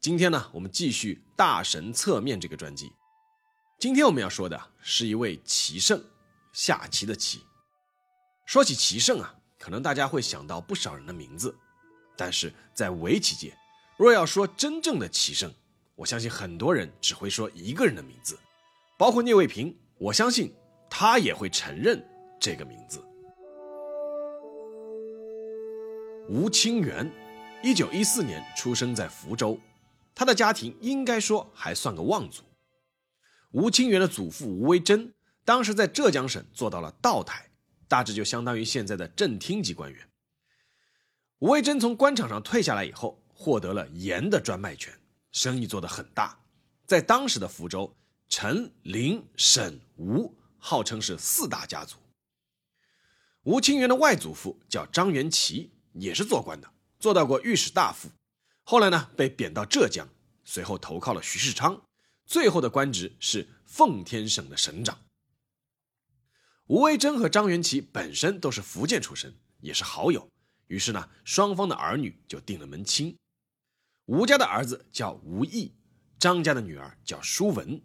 今天呢，我们继续大神侧面这个专辑。今天我们要说的是一位棋圣，下棋的棋。说起棋圣啊，可能大家会想到不少人的名字，但是在围棋界，若要说真正的棋圣，我相信很多人只会说一个人的名字，包括聂卫平，我相信他也会承认这个名字。吴清源，一九一四年出生在福州，他的家庭应该说还算个望族。吴清源的祖父吴维珍，当时在浙江省做到了道台，大致就相当于现在的正厅级官员。吴维珍从官场上退下来以后，获得了盐的专卖权，生意做得很大，在当时的福州，陈、林、沈、吴号称是四大家族。吴清源的外祖父叫张元奇。也是做官的，做到过御史大夫，后来呢被贬到浙江，随后投靠了徐世昌，最后的官职是奉天省的省长。吴维珍和张元奇本身都是福建出身，也是好友，于是呢双方的儿女就定了门亲。吴家的儿子叫吴毅，张家的女儿叫舒文，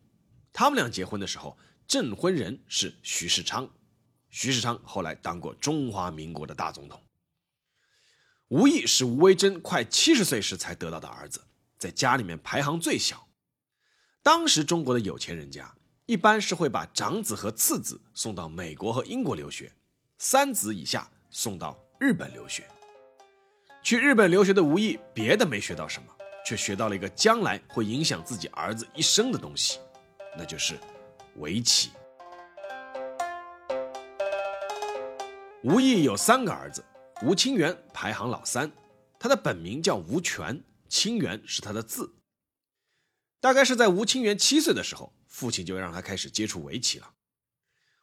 他们俩结婚的时候，证婚人是徐世昌，徐世昌后来当过中华民国的大总统。吴毅是吴维珍快七十岁时才得到的儿子，在家里面排行最小。当时中国的有钱人家一般是会把长子和次子送到美国和英国留学，三子以下送到日本留学。去日本留学的吴毅，别的没学到什么，却学到了一个将来会影响自己儿子一生的东西，那就是围棋。吴毅有三个儿子。吴清源排行老三，他的本名叫吴权，清源是他的字。大概是在吴清源七岁的时候，父亲就让他开始接触围棋了。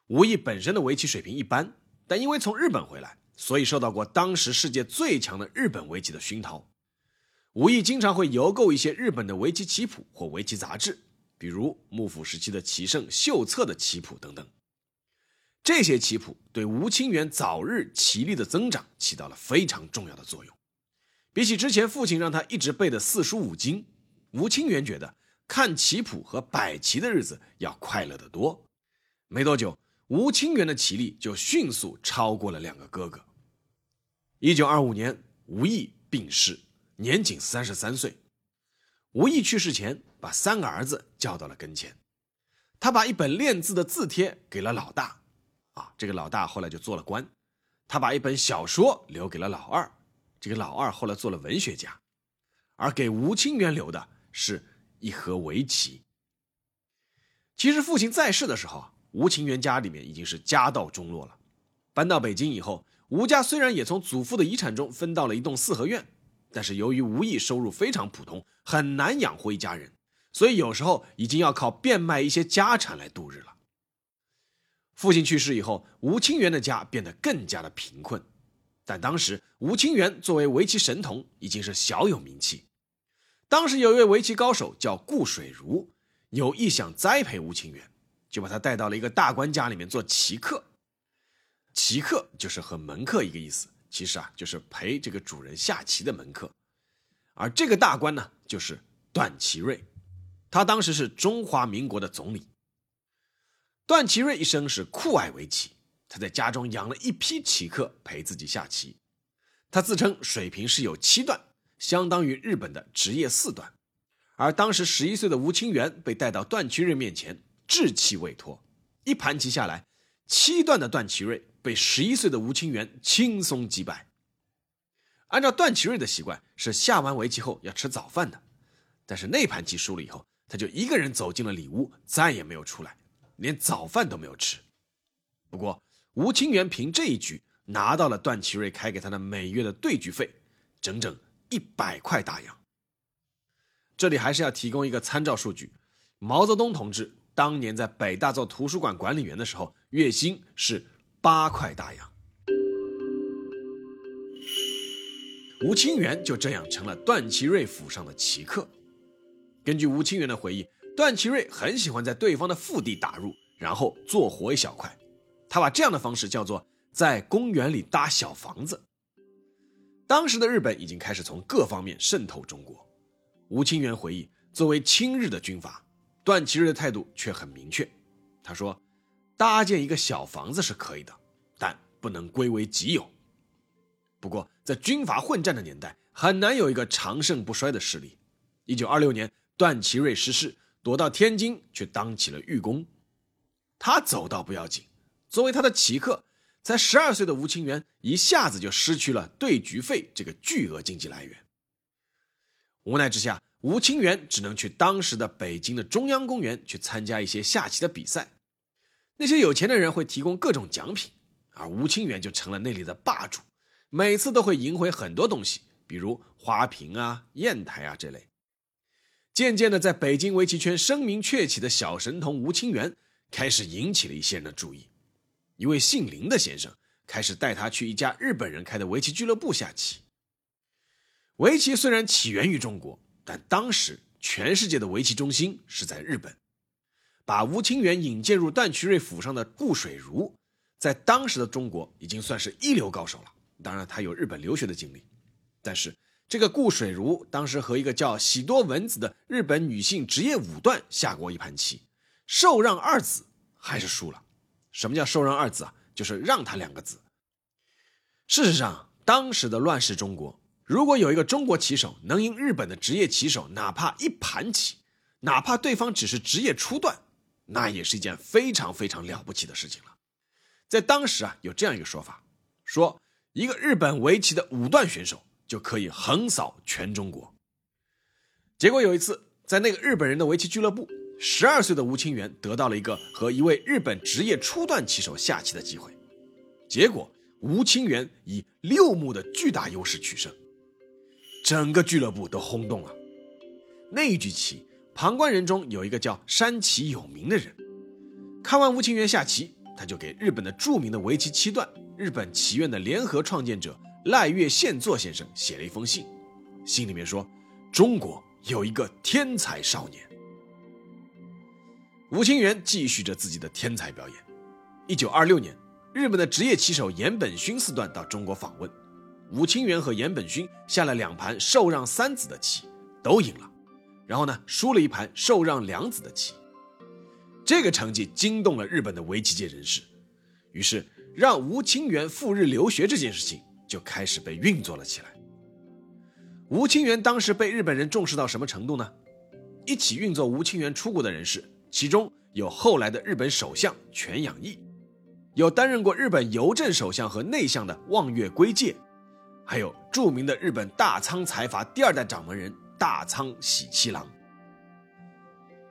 吴毅本身的围棋水平一般，但因为从日本回来，所以受到过当时世界最强的日本围棋的熏陶。吴毅经常会邮购一些日本的围棋棋谱或围棋杂志，比如幕府时期的棋圣秀策的棋谱等等。这些棋谱对吴清源早日棋力的增长起到了非常重要的作用。比起之前父亲让他一直背的四书五经，吴清源觉得看棋谱和摆棋的日子要快乐得多。没多久，吴清源的棋力就迅速超过了两个哥哥。一九二五年，吴毅病逝，年仅三十三岁。吴毅去世前，把三个儿子叫到了跟前，他把一本练字的字帖给了老大。这个老大后来就做了官，他把一本小说留给了老二，这个老二后来做了文学家，而给吴清源留的是一盒围棋。其实父亲在世的时候，吴清源家里面已经是家道中落了。搬到北京以后，吴家虽然也从祖父的遗产中分到了一栋四合院，但是由于吴毅收入非常普通，很难养活一家人，所以有时候已经要靠变卖一些家产来度日了。父亲去世以后，吴清源的家变得更加的贫困。但当时吴清源作为围棋神童，已经是小有名气。当时有一位围棋高手叫顾水如，有意想栽培吴清源，就把他带到了一个大官家里面做棋客。棋客就是和门客一个意思，其实啊就是陪这个主人下棋的门客。而这个大官呢，就是段祺瑞，他当时是中华民国的总理。段祺瑞一生是酷爱围棋，他在家中养了一批棋客陪自己下棋。他自称水平是有七段，相当于日本的职业四段。而当时十一岁的吴清源被带到段祺瑞面前，稚气未脱，一盘棋下来，七段的段祺瑞被十一岁的吴清源轻松击败。按照段祺瑞的习惯，是下完围棋后要吃早饭的，但是那盘棋输了以后，他就一个人走进了里屋，再也没有出来。连早饭都没有吃，不过吴清源凭这一局拿到了段祺瑞开给他的每月的对局费，整整一百块大洋。这里还是要提供一个参照数据：毛泽东同志当年在北大做图书馆管理员的时候，月薪是八块大洋。吴清源就这样成了段祺瑞府上的奇客。根据吴清源的回忆，段祺瑞很喜欢在对方的腹地打入，然后做活一小块。他把这样的方式叫做在公园里搭小房子。当时的日本已经开始从各方面渗透中国。吴清源回忆，作为亲日的军阀，段祺瑞的态度却很明确。他说：“搭建一个小房子是可以的，但不能归为己有。”不过，在军阀混战的年代，很难有一个长盛不衰的势力。一九二六年，段祺瑞失势，躲到天津去当起了狱工。他走到不要紧，作为他的奇客，才十二岁的吴清源一下子就失去了对局费这个巨额经济来源。无奈之下，吴清源只能去当时的北京的中央公园去参加一些下棋的比赛。那些有钱的人会提供各种奖品，而吴清源就成了那里的霸主。每次都会赢回很多东西，比如花瓶啊、砚台啊这类。渐渐的，在北京围棋圈声名鹊起的小神童吴清源开始引起了一些人的注意。一位姓林的先生开始带他去一家日本人开的围棋俱乐部下棋。围棋虽然起源于中国，但当时全世界的围棋中心是在日本。把吴清源引荐入段祺瑞府上的顾水如，在当时的中国已经算是一流高手了。当然，他有日本留学的经历，但是这个顾水如当时和一个叫喜多文子的日本女性职业武断下过一盘棋，受让二子还是输了。什么叫受让二子啊？就是让他两个子。事实上，当时的乱世中国，如果有一个中国棋手能赢日本的职业棋手，哪怕一盘棋，哪怕对方只是职业初段，那也是一件非常非常了不起的事情了。在当时啊，有这样一个说法，说。一个日本围棋的五段选手就可以横扫全中国。结果有一次，在那个日本人的围棋俱乐部，十二岁的吴清源得到了一个和一位日本职业初段棋手下棋的机会。结果吴清源以六目的巨大优势取胜，整个俱乐部都轰动了。那一局棋，旁观人中有一个叫山崎有名的人，看完吴清源下棋，他就给日本的著名的围棋七段。日本棋院的联合创建者赖月宪作先生写了一封信，信里面说：“中国有一个天才少年。”吴清源继续着自己的天才表演。一九二六年，日本的职业棋手岩本勋四段到中国访问，吴清源和岩本勋下了两盘受让三子的棋，都赢了，然后呢，输了一盘受让两子的棋。这个成绩惊动了日本的围棋界人士，于是。让吴清源赴日留学这件事情就开始被运作了起来。吴清源当时被日本人重视到什么程度呢？一起运作吴清源出国的人士，其中有后来的日本首相全养义，有担任过日本邮政首相和内相的望月圭介，还有著名的日本大仓财阀第二代掌门人大仓喜七郎。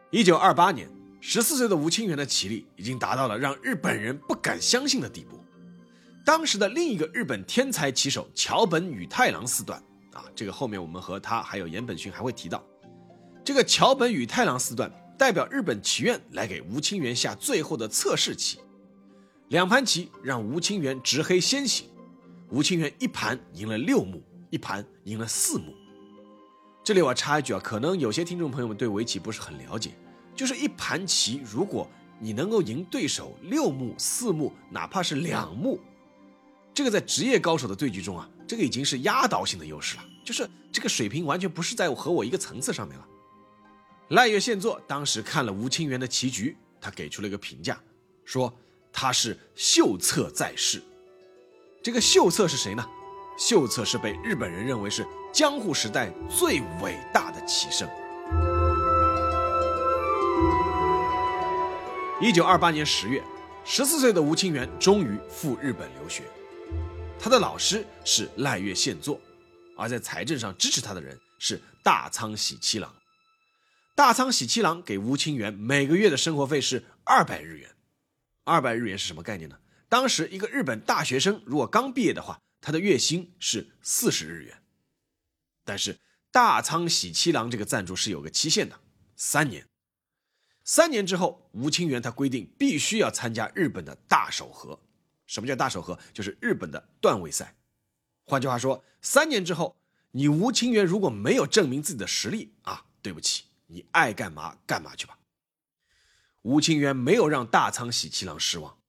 一九二八年。十四岁的吴清源的棋力已经达到了让日本人不敢相信的地步。当时的另一个日本天才棋手桥本宇太郎四段啊，这个后面我们和他还有岩本勋还会提到。这个桥本宇太郎四段代表日本棋院来给吴清源下最后的测试棋，两盘棋让吴清源执黑先行，吴清源一盘赢了六目，一盘赢了四目。这里我插一句啊，可能有些听众朋友们对围棋不是很了解。就是一盘棋，如果你能够赢对手六目、四目，哪怕是两目，这个在职业高手的对局中啊，这个已经是压倒性的优势了。就是这个水平完全不是在和我一个层次上面了。赖月宪作当时看了吴清源的棋局，他给出了一个评价，说他是秀策在世。这个秀策是谁呢？秀策是被日本人认为是江户时代最伟大的棋圣。一九二八年十月，十四岁的吴清源终于赴日本留学。他的老师是赖月宪作，而在财政上支持他的人是大仓喜七郎。大仓喜七郎给吴清源每个月的生活费是二百日元。二百日元是什么概念呢？当时一个日本大学生如果刚毕业的话，他的月薪是四十日元。但是大仓喜七郎这个赞助是有个期限的，三年。三年之后，吴清源他规定必须要参加日本的大手合。什么叫大手合？就是日本的段位赛。换句话说，三年之后，你吴清源如果没有证明自己的实力啊，对不起，你爱干嘛干嘛去吧。吴清源没有让大仓喜七郎失望，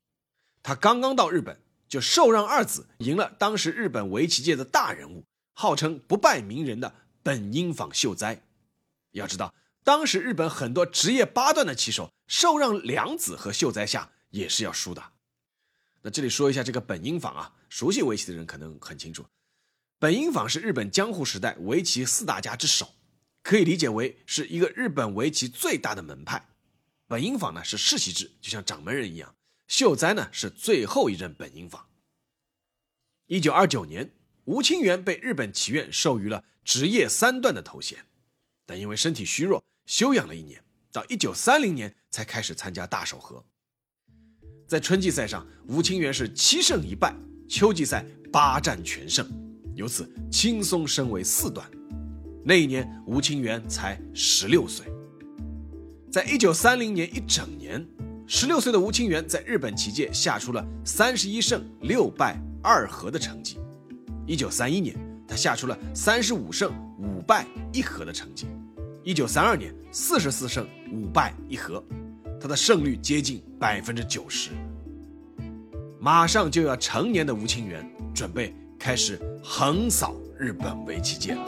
他刚刚到日本就受让二子赢了当时日本围棋界的大人物，号称不败名人的本因坊秀哉。要知道。当时日本很多职业八段的棋手受让两子和秀哉下也是要输的。那这里说一下这个本因坊啊，熟悉围棋的人可能很清楚，本因坊是日本江户时代围棋四大家之首，可以理解为是一个日本围棋最大的门派。本因坊呢是世袭制，就像掌门人一样。秀哉呢是最后一任本因坊。一九二九年，吴清源被日本棋院授予了职业三段的头衔，但因为身体虚弱。休养了一年，到一九三零年才开始参加大手和。在春季赛上，吴清源是七胜一败；秋季赛八战全胜，由此轻松升为四段。那一年，吴清源才十六岁。在一九三零年一整年，十六岁的吴清源在日本棋界下出了三十一胜六败二和的成绩。一九三一年，他下出了三十五胜五败一和的成绩。一九三二年，四十四胜五败一和，他的胜率接近百分之九十。马上就要成年的吴清源，准备开始横扫日本围棋界了。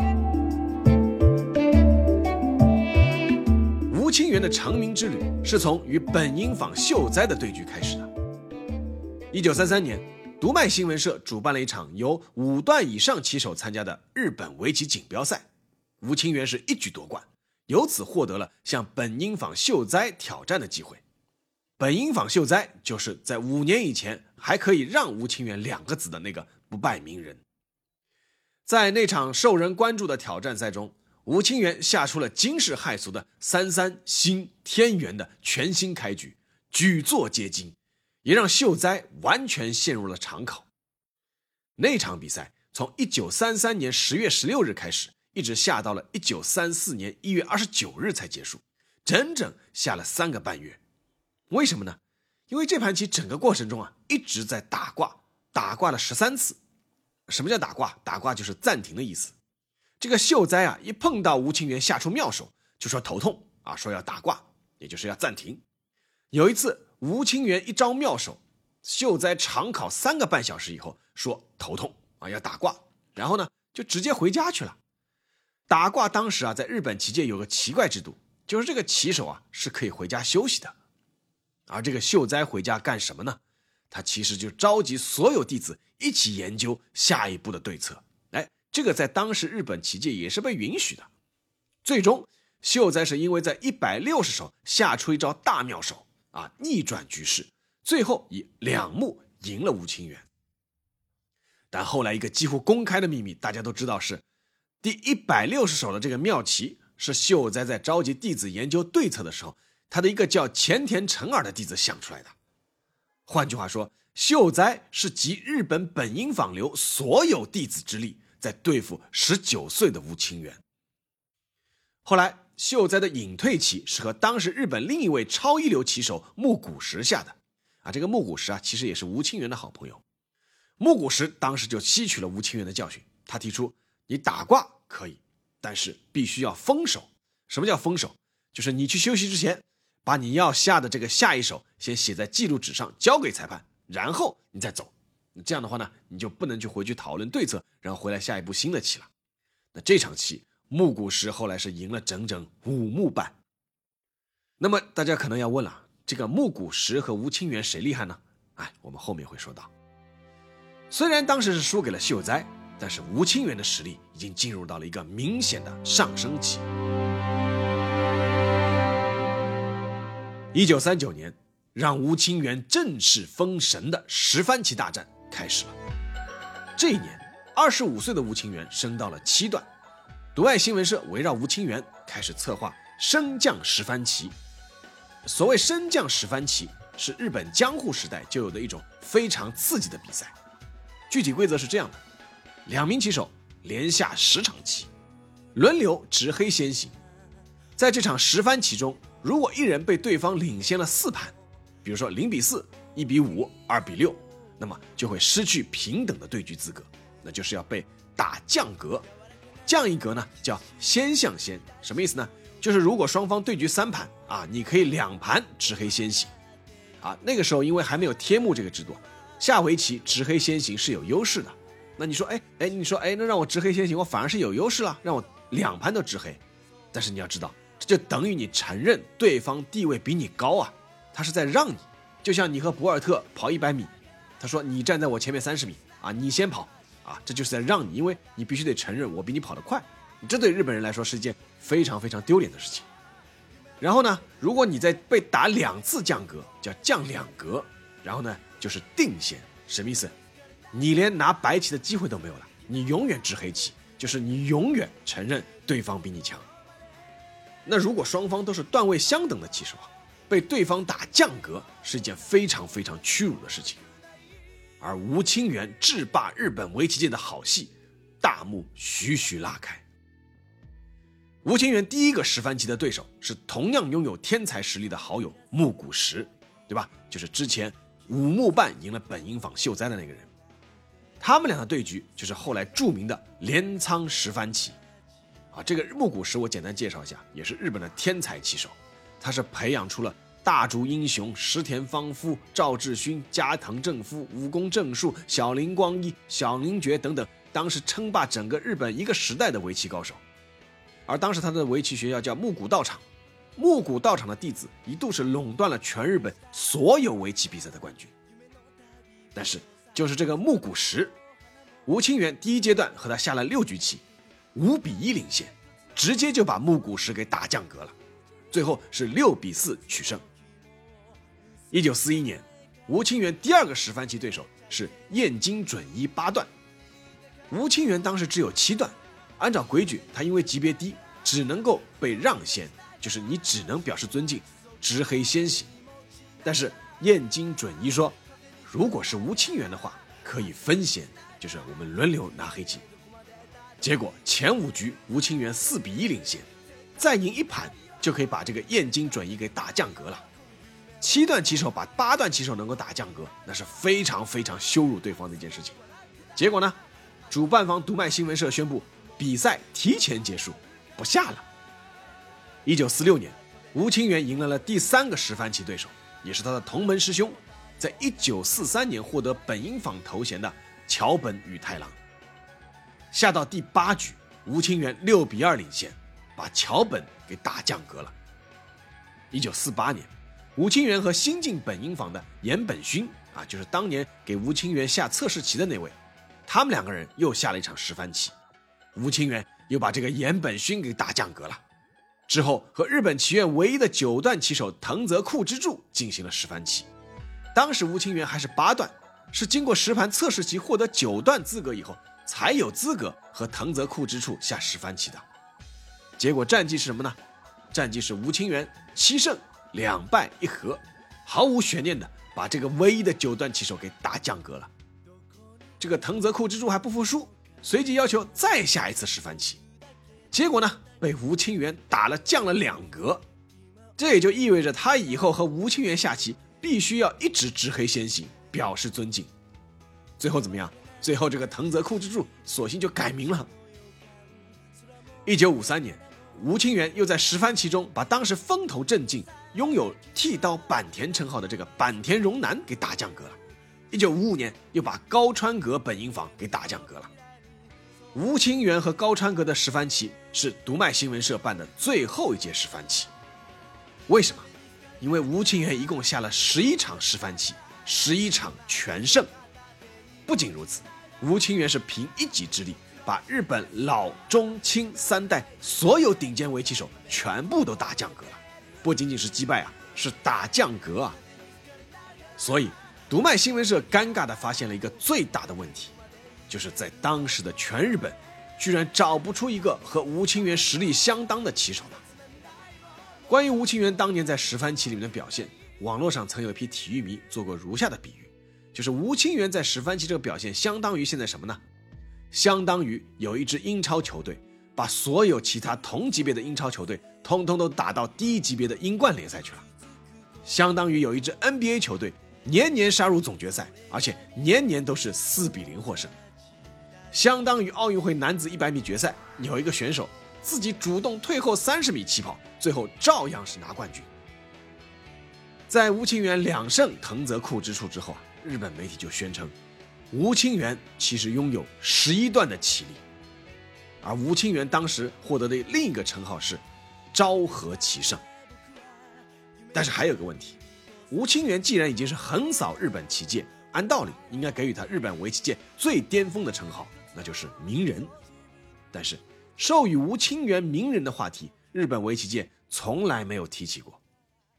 吴清源的成名之旅是从与本因坊秀哉的对局开始的。一九三三年，读卖新闻社主办了一场由五段以上棋手参加的日本围棋锦标赛，吴清源是一举夺冠。由此获得了向本因坊秀哉挑战的机会。本因坊秀哉就是在五年以前还可以让吴清源两个子的那个不败名人。在那场受人关注的挑战赛中，吴清源下出了惊世骇俗的三三星天元的全新开局，举座皆惊，也让秀哉完全陷入了长考。那场比赛从一九三三年十月十六日开始。一直下到了一九三四年一月二十九日才结束，整整下了三个半月。为什么呢？因为这盘棋整个过程中啊一直在打卦，打卦了十三次。什么叫打卦？打卦就是暂停的意思。这个秀哉啊一碰到吴清源下出妙手，就说头痛啊，说要打卦，也就是要暂停。有一次吴清源一招妙手，秀哉长考三个半小时以后说头痛啊要打卦，然后呢就直接回家去了。打卦当时啊，在日本棋界有个奇怪制度，就是这个棋手啊是可以回家休息的。而这个秀哉回家干什么呢？他其实就召集所有弟子一起研究下一步的对策。哎，这个在当时日本棋界也是被允许的。最终，秀哉是因为在一百六十手下出一招大妙手啊，逆转局势，最后以两目赢了吴清源。但后来一个几乎公开的秘密，大家都知道是。第一百六十手的这个妙棋是秀哉在召集弟子研究对策的时候，他的一个叫前田成耳的弟子想出来的。换句话说，秀哉是集日本本因坊流所有弟子之力在对付十九岁的吴清源。后来，秀哉的隐退棋是和当时日本另一位超一流棋手木谷实下的。啊，这个木谷实啊，其实也是吴清源的好朋友。木谷实当时就吸取了吴清源的教训，他提出。你打卦可以，但是必须要封手。什么叫封手？就是你去休息之前，把你要下的这个下一手先写在记录纸上，交给裁判，然后你再走。这样的话呢，你就不能去回去讨论对策，然后回来下一步新的棋了。那这场棋，木谷实后来是赢了整整五目半。那么大家可能要问了，这个木谷实和吴清源谁厉害呢？哎，我们后面会说到。虽然当时是输给了秀哉。但是吴清源的实力已经进入到了一个明显的上升期。一九三九年，让吴清源正式封神的十番棋大战开始了。这一年，二十五岁的吴清源升到了七段。独爱新闻社围绕吴清源开始策划升降十番棋。所谓升降十番棋，是日本江户时代就有的一种非常刺激的比赛。具体规则是这样的。两名棋手连下十场棋，轮流执黑先行。在这场十番棋中，如果一人被对方领先了四盘，比如说零比四、一比五、二比六，那么就会失去平等的对局资格，那就是要被打降格。降一格呢，叫先象先，什么意思呢？就是如果双方对局三盘啊，你可以两盘执黑先行。啊，那个时候因为还没有贴目这个制度，下围棋执黑先行是有优势的。那你说，哎哎，你说，哎，那让我执黑先行，我反而是有优势了，让我两盘都执黑。但是你要知道，这就等于你承认对方地位比你高啊，他是在让你。就像你和博尔特跑一百米，他说你站在我前面三十米啊，你先跑啊，这就是在让你，因为你必须得承认我比你跑得快。这对日本人来说是一件非常非常丢脸的事情。然后呢，如果你在被打两次降格，叫降两格，然后呢就是定先，什么意思？你连拿白棋的机会都没有了，你永远执黑棋，就是你永远承认对方比你强。那如果双方都是段位相等的棋手，被对方打降格是一件非常非常屈辱的事情。而吴清源制霸日本围棋界的好戏，大幕徐徐拉开。吴清源第一个十番棋的对手是同样拥有天才实力的好友木谷实，对吧？就是之前五目半赢了本因坊秀哉的那个人。他们俩的对局就是后来著名的镰仓十番棋。啊，这个木谷实我简单介绍一下，也是日本的天才棋手，他是培养出了大竹英雄、石田芳夫、赵志勋、加藤正夫、武宫正树、小林光一、小林觉等等，当时称霸整个日本一个时代的围棋高手。而当时他的围棋学校叫木谷道场，木谷道场的弟子一度是垄断了全日本所有围棋比赛的冠军。但是就是这个木谷实，吴清源第一阶段和他下了六局棋，五比一领先，直接就把木谷实给打降格了，最后是六比四取胜。一九四一年，吴清源第二个十番棋对手是燕京准一八段，吴清源当时只有七段。按照规矩，他因为级别低，只能够被让先，就是你只能表示尊敬，执黑先行。但是燕京准一说，如果是吴清源的话，可以分先，就是我们轮流拿黑棋。结果前五局吴清源四比一领先，再赢一盘就可以把这个燕京准一给打降格了。七段棋手把八段棋手能够打降格，那是非常非常羞辱对方的一件事情。结果呢，主办方读卖新闻社宣布。比赛提前结束，不下了。一九四六年，吴清源迎来了第三个十番棋对手，也是他的同门师兄，在一九四三年获得本因坊头衔的桥本宇太郎。下到第八局，吴清源六比二领先，把桥本给打降格了。一九四八年，吴清源和新进本因坊的岩本勋啊，就是当年给吴清源下测试棋的那位，他们两个人又下了一场十番棋。吴清源又把这个岩本勋给打降格了，之后和日本棋院唯一的九段棋手藤泽库之助进行了十番棋。当时吴清源还是八段，是经过十盘测试棋获得九段资格以后，才有资格和藤泽库之助下十番棋的。结果战绩是什么呢？战绩是吴清源七胜两败一和，毫无悬念的把这个唯一的九段棋手给打降格了。这个藤泽库之助还不服输。随即要求再下一次十番棋，结果呢被吴清源打了降了两格，这也就意味着他以后和吴清源下棋必须要一直执黑先行，表示尊敬。最后怎么样？最后这个藤泽库之助索性就改名了。一九五三年，吴清源又在十番棋中把当时风头正劲、拥有剃刀坂田称号的这个坂田荣男给打降格了。一九五五年，又把高川阁本因坊给打降格了。吴清源和高川阁的十番棋是读卖新闻社办的最后一届十番棋。为什么？因为吴清源一共下了十一场示范棋，十一场全胜。不仅如此，吴清源是凭一己之力，把日本老中青三代所有顶尖围棋手全部都打降格了。不仅仅是击败啊，是打降格啊。所以，读卖新闻社尴尬地发现了一个最大的问题。就是在当时的全日本，居然找不出一个和吴清源实力相当的棋手了。关于吴清源当年在十番棋里面的表现，网络上曾有一批体育迷做过如下的比喻：，就是吴清源在十番棋这个表现，相当于现在什么呢？相当于有一支英超球队把所有其他同级别的英超球队通通都打到低级别的英冠联赛去了，相当于有一支 NBA 球队年年杀入总决赛，而且年年都是四比零获胜，相当于奥运会男子一百米决赛有一个选手自己主动退后三十米起跑，最后照样是拿冠军。在吴清源两胜藤泽库之处之后啊，日本媒体就宣称，吴清源其实拥有十一段的奇力。而吴清源当时获得的另一个称号是“昭和棋圣”，但是还有个问题，吴清源既然已经是横扫日本棋界，按道理应该给予他日本围棋界最巅峰的称号，那就是名人。但是授予吴清源名人的话题，日本围棋界从来没有提起过，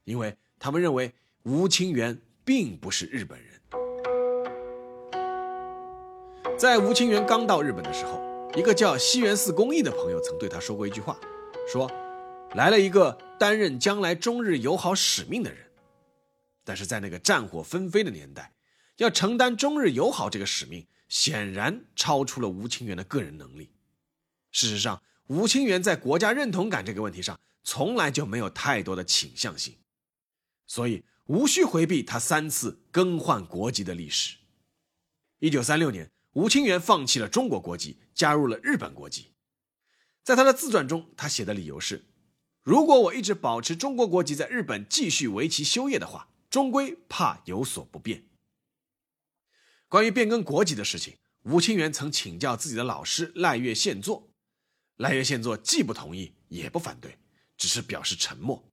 因为他们认为吴清源并不是日本人。在吴清源刚到日本的时候。一个叫西园寺公益的朋友曾对他说过一句话，说：“来了一个担任将来中日友好使命的人。”但是在那个战火纷飞的年代，要承担中日友好这个使命，显然超出了吴清源的个人能力。事实上，吴清源在国家认同感这个问题上，从来就没有太多的倾向性，所以无需回避他三次更换国籍的历史。一九三六年。吴清源放弃了中国国籍，加入了日本国籍。在他的自传中，他写的理由是：如果我一直保持中国国籍，在日本继续为其修业的话，终归怕有所不便。关于变更国籍的事情，吴清源曾请教自己的老师赖月宪作，赖月宪作既不同意，也不反对，只是表示沉默。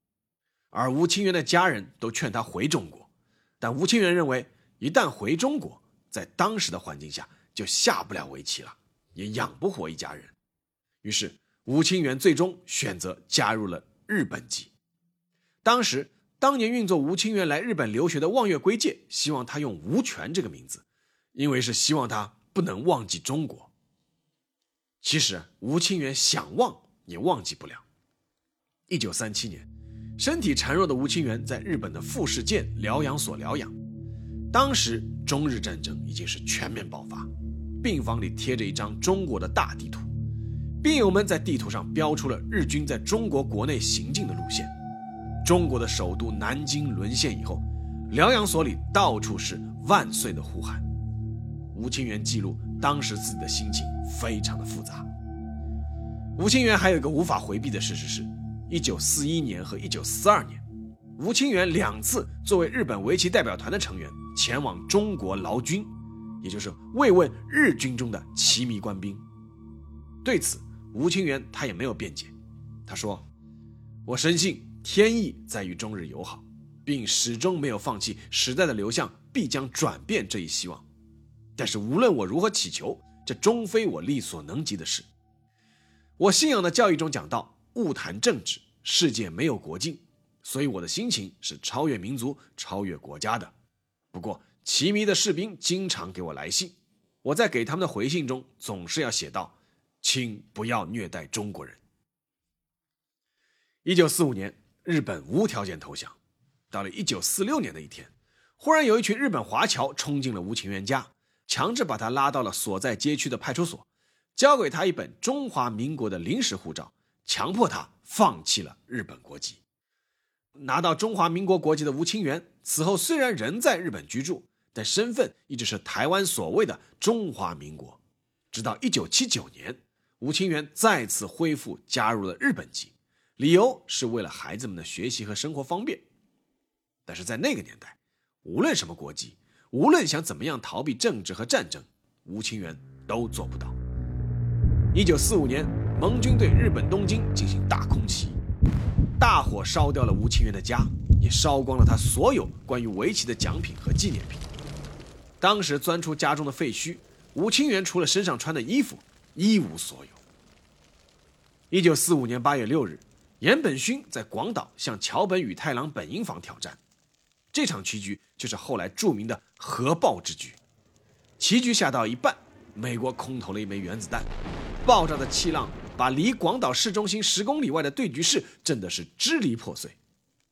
而吴清源的家人都劝他回中国，但吴清源认为，一旦回中国，在当时的环境下，就下不了围棋了，也养不活一家人。于是吴清源最终选择加入了日本籍。当时，当年运作吴清源来日本留学的望月圭介希望他用吴权这个名字，因为是希望他不能忘记中国。其实吴清源想忘也忘记不了。一九三七年，身体孱弱的吴清源在日本的富士见疗养所疗养。当时中日战争已经是全面爆发。病房里贴着一张中国的大地图，病友们在地图上标出了日军在中国国内行进的路线。中国的首都南京沦陷以后，疗养所里到处是“万岁”的呼喊。吴清源记录当时自己的心情非常的复杂。吴清源还有一个无法回避的事实是：1941年和1942年，吴清源两次作为日本围棋代表团的成员前往中国劳军。也就是慰问日军中的棋迷官兵。对此，吴清源他也没有辩解。他说：“我深信天意在于中日友好，并始终没有放弃时代的流向必将转变这一希望。但是无论我如何祈求，这终非我力所能及的事。我信仰的教义中讲到，勿谈政治，世界没有国境，所以我的心情是超越民族、超越国家的。不过。”旗迷的士兵经常给我来信，我在给他们的回信中总是要写道：“请不要虐待中国人。”一九四五年，日本无条件投降。到了一九四六年的一天，忽然有一群日本华侨冲进了吴清源家，强制把他拉到了所在街区的派出所，交给他一本中华民国的临时护照，强迫他放弃了日本国籍。拿到中华民国国籍的吴清源此后虽然仍在日本居住。但身份一直是台湾所谓的中华民国，直到一九七九年，吴清源再次恢复加入了日本籍，理由是为了孩子们的学习和生活方便。但是在那个年代，无论什么国籍，无论想怎么样逃避政治和战争，吴清源都做不到。一九四五年，盟军对日本东京进行大空袭，大火烧掉了吴清源的家，也烧光了他所有关于围棋的奖品和纪念品。当时钻出家中的废墟，吴清源除了身上穿的衣服，一无所有。一九四五年八月六日，岩本勋在广岛向桥本宇太郎本因坊挑战，这场棋局就是后来著名的核爆之局。棋局下到一半，美国空投了一枚原子弹，爆炸的气浪把离广岛市中心十公里外的对局室震的是支离破碎。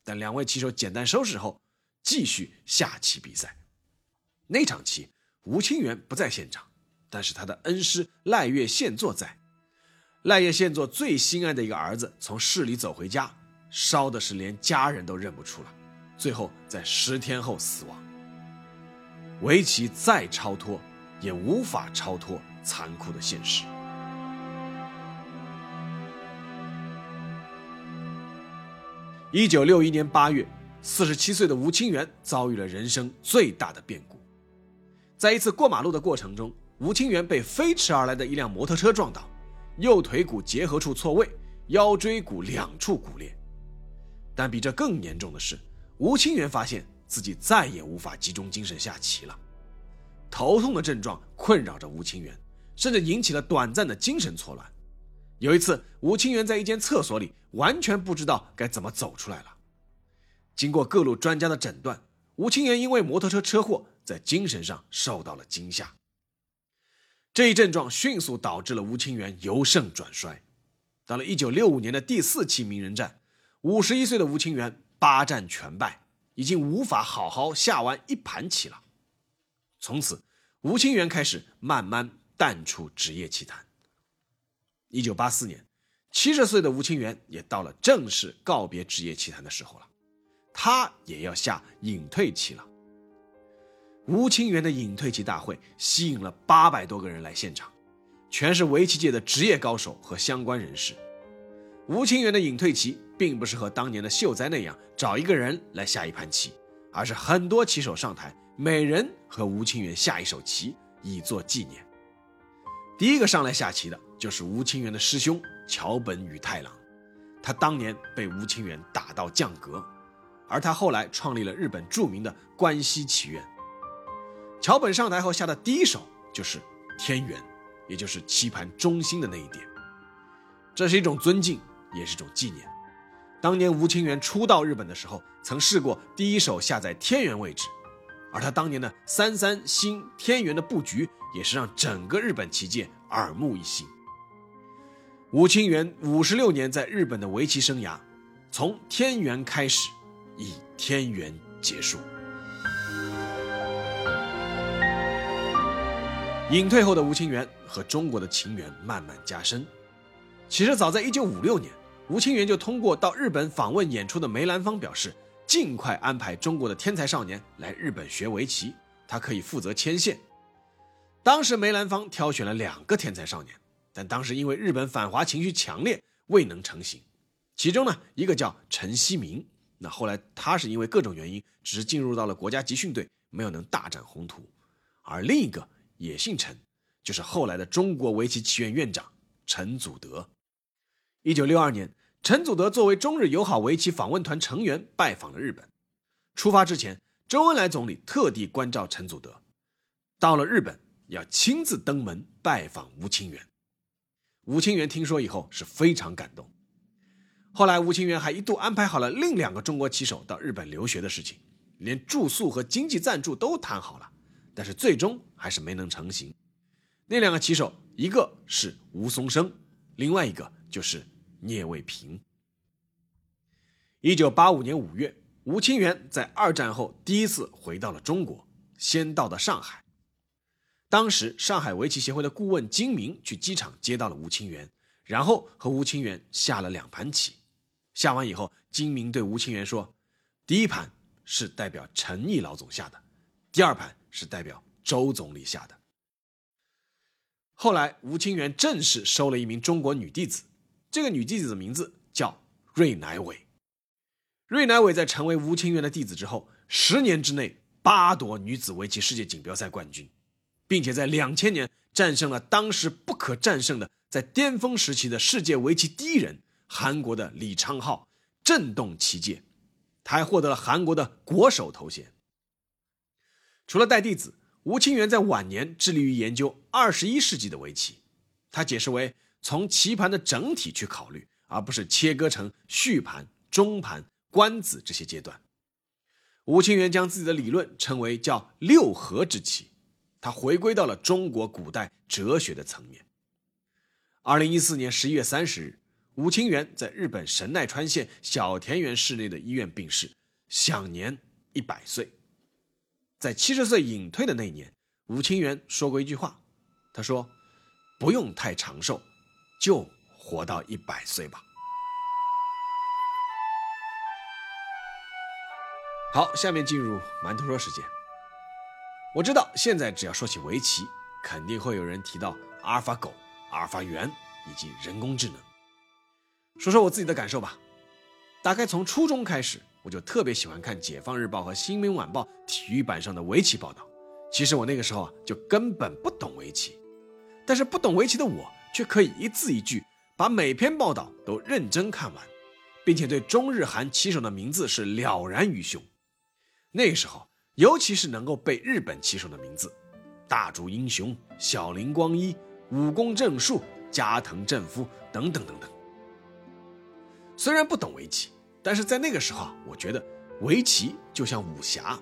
但两位棋手简单收拾后，继续下棋比赛。那场棋，吴清源不在现场，但是他的恩师赖月宪作在。赖叶县作最心爱的一个儿子从市里走回家，烧的是连家人都认不出了，最后在十天后死亡。围棋再超脱，也无法超脱残酷的现实。一九六一年八月，四十七岁的吴清源遭遇了人生最大的变故。在一次过马路的过程中，吴清源被飞驰而来的一辆摩托车撞倒，右腿骨结合处错位，腰椎骨两处骨裂。但比这更严重的是，吴清源发现自己再也无法集中精神下棋了。头痛的症状困扰着吴清源，甚至引起了短暂的精神错乱。有一次，吴清源在一间厕所里，完全不知道该怎么走出来了。经过各路专家的诊断，吴清源因为摩托车车祸在精神上受到了惊吓。这一症状迅速导致了吴清源由盛转衰。到了1965年的第四期名人战，51岁的吴清源八战全败，已经无法好好下完一盘棋了。从此，吴清源开始慢慢淡出职业棋坛。一九八四年，七十岁的吴清源也到了正式告别职业棋坛的时候了，他也要下隐退棋了。吴清源的隐退棋大会吸引了八百多个人来现场，全是围棋界的职业高手和相关人士。吴清源的隐退棋并不是和当年的秀哉那样找一个人来下一盘棋，而是很多棋手上台，每人和吴清源下一手棋，以作纪念。第一个上来下棋的就是吴清源的师兄桥本宇太郎，他当年被吴清源打到降格，而他后来创立了日本著名的关西棋院。桥本上台后下的第一手就是天元，也就是棋盘中心的那一点，这是一种尊敬，也是一种纪念。当年吴清源初到日本的时候，曾试过第一手下在天元位置。而他当年的三三星天元的布局，也是让整个日本棋界耳目一新。吴清源五十六年在日本的围棋生涯，从天元开始，以天元结束。隐退后的吴清源和中国的情缘慢慢加深。其实早在一九五六年，吴清源就通过到日本访问演出的梅兰芳表示。尽快安排中国的天才少年来日本学围棋，他可以负责牵线。当时梅兰芳挑选了两个天才少年，但当时因为日本反华情绪强烈，未能成行。其中呢，一个叫陈锡明，那后来他是因为各种原因，只是进入到了国家集训队，没有能大展宏图。而另一个也姓陈，就是后来的中国围棋棋院院长陈祖德。一九六二年。陈祖德作为中日友好围棋访问团成员拜访了日本。出发之前，周恩来总理特地关照陈祖德，到了日本要亲自登门拜访吴清源。吴清源听说以后是非常感动。后来，吴清源还一度安排好了另两个中国棋手到日本留学的事情，连住宿和经济赞助都谈好了，但是最终还是没能成行。那两个棋手，一个是吴松生，另外一个就是。聂卫平。一九八五年五月，吴清源在二战后第一次回到了中国，先到的上海。当时，上海围棋协会的顾问金明去机场接到了吴清源，然后和吴清源下了两盘棋。下完以后，金明对吴清源说：“第一盘是代表陈毅老总下的，第二盘是代表周总理下的。”后来，吴清源正式收了一名中国女弟子。这个女弟子的名字叫芮乃伟。芮乃伟在成为吴清源的弟子之后，十年之内八夺女子围棋世界锦标赛冠军，并且在两千年战胜了当时不可战胜的在巅峰时期的世界围棋第一人韩国的李昌镐，震动棋界。他还获得了韩国的国手头衔。除了带弟子，吴清源在晚年致力于研究二十一世纪的围棋，他解释为。从棋盘的整体去考虑，而不是切割成序盘、中盘、官子这些阶段。吴清源将自己的理论称为叫六合之棋，他回归到了中国古代哲学的层面。二零一四年十一月三十日，吴清源在日本神奈川县小田园市内的医院病逝，享年一百岁。在七十岁隐退的那年，吴清源说过一句话，他说：“不用太长寿。”就活到一百岁吧。好，下面进入馒头说时间。我知道现在只要说起围棋，肯定会有人提到阿尔法狗、阿尔法猿以及人工智能。说说我自己的感受吧。大概从初中开始，我就特别喜欢看《解放日报》和《新民晚报》体育版上的围棋报道。其实我那个时候啊，就根本不懂围棋，但是不懂围棋的我，却可以一字一句把每篇报道都认真看完，并且对中日韩棋手的名字是了然于胸。那时候，尤其是能够背日本棋手的名字，大竹英雄、小林光一、武功正树、加藤正夫等等等等。虽然不懂围棋，但是在那个时候，我觉得围棋就像武侠，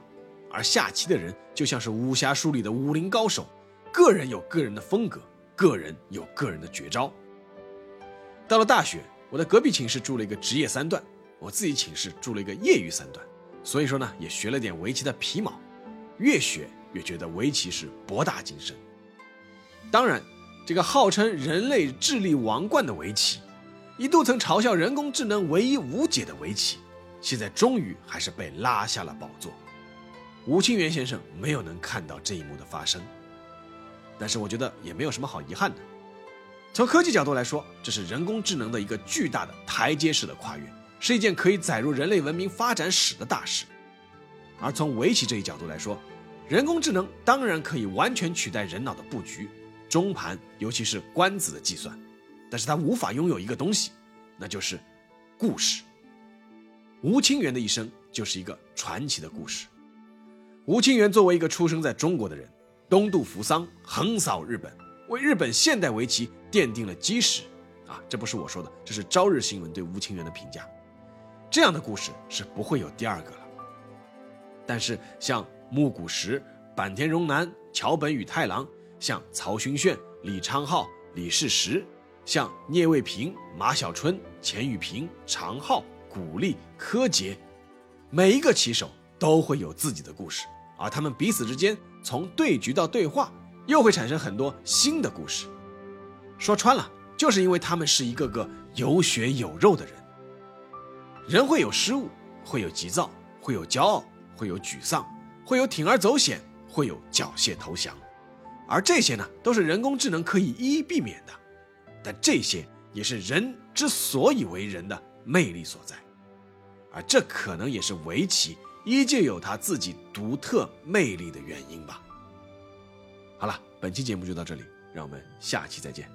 而下棋的人就像是武侠书里的武林高手，个人有个人的风格，个人有个人的绝招。到了大学，我的隔壁寝室住了一个职业三段，我自己寝室住了一个业余三段，所以说呢，也学了点围棋的皮毛，越学越觉得围棋是博大精深。当然，这个号称人类智力王冠的围棋。一度曾嘲笑人工智能唯一无解的围棋，现在终于还是被拉下了宝座。吴清源先生没有能看到这一幕的发生，但是我觉得也没有什么好遗憾的。从科技角度来说，这是人工智能的一个巨大的台阶式的跨越，是一件可以载入人类文明发展史的大事。而从围棋这一角度来说，人工智能当然可以完全取代人脑的布局、中盘，尤其是官子的计算。但是它无法拥有一个东西，那就是故事。吴清源的一生就是一个传奇的故事。吴清源作为一个出生在中国的人，东渡扶桑，横扫日本，为日本现代围棋奠定了基石。啊，这不是我说的，这是朝日新闻对吴清源的评价。这样的故事是不会有第二个了。但是像木谷实、坂田荣男、桥本宇太郎，像曹勋炫、李昌镐、李世石。像聂卫平、马小春、钱宇平、常浩、古力、柯洁，每一个棋手都会有自己的故事，而他们彼此之间从对局到对话，又会产生很多新的故事。说穿了，就是因为他们是一个个有血有肉的人。人会有失误，会有急躁，会有骄傲，会有沮丧，会有铤而走险，会有缴械投降，而这些呢，都是人工智能可以一一避免的。但这些也是人之所以为人的魅力所在，而这可能也是围棋依旧有他自己独特魅力的原因吧。好了，本期节目就到这里，让我们下期再见。